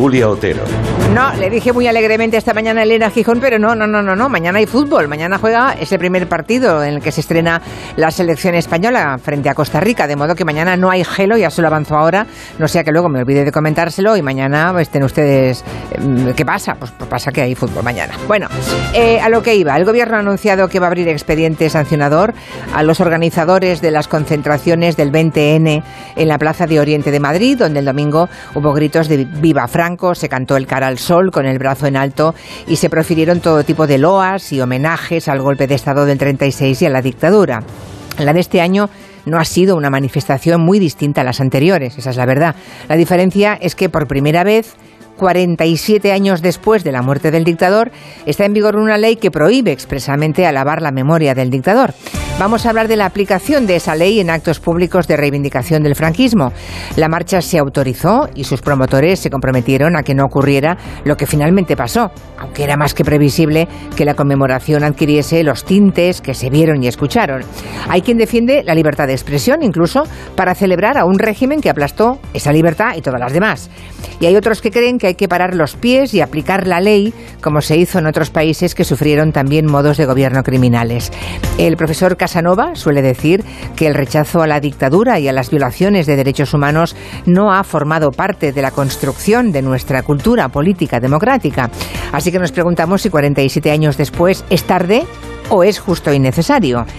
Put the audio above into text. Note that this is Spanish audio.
Julia Otero. No, le dije muy alegremente esta mañana a Elena Gijón, pero no, no, no, no, no. Mañana hay fútbol. Mañana juega ese primer partido en el que se estrena la selección española frente a Costa Rica. De modo que mañana no hay gelo, ya se lo avanzó ahora. No sea que luego me olvide de comentárselo y mañana estén ustedes. mm, ¿Qué pasa? Pues pasa que hay fútbol mañana. Bueno, eh, a lo que iba. El gobierno ha anunciado que va a abrir expediente sancionador a los organizadores de las concentraciones del 20N en la Plaza de Oriente de Madrid, donde el domingo hubo gritos de Viva Franco, se cantó el cara al sol con el brazo en alto y se profirieron todo tipo de loas y homenajes al golpe de Estado del 36 y a la dictadura. La de este año no ha sido una manifestación muy distinta a las anteriores, esa es la verdad. La diferencia es que por primera vez 47 años después de la muerte del dictador, está en vigor una ley que prohíbe expresamente alabar la memoria del dictador. Vamos a hablar de la aplicación de esa ley en actos públicos de reivindicación del franquismo. La marcha se autorizó y sus promotores se comprometieron a que no ocurriera lo que finalmente pasó, aunque era más que previsible que la conmemoración adquiriese los tintes que se vieron y escucharon. Hay quien defiende la libertad de expresión incluso para celebrar a un régimen que aplastó esa libertad y todas las demás. Y hay otros que creen que hay que parar los pies y aplicar la ley, como se hizo en otros países que sufrieron también modos de gobierno criminales. El profesor Casanova suele decir que el rechazo a la dictadura y a las violaciones de derechos humanos no ha formado parte de la construcción de nuestra cultura política democrática. Así que nos preguntamos si 47 años después es tarde o es justo y necesario.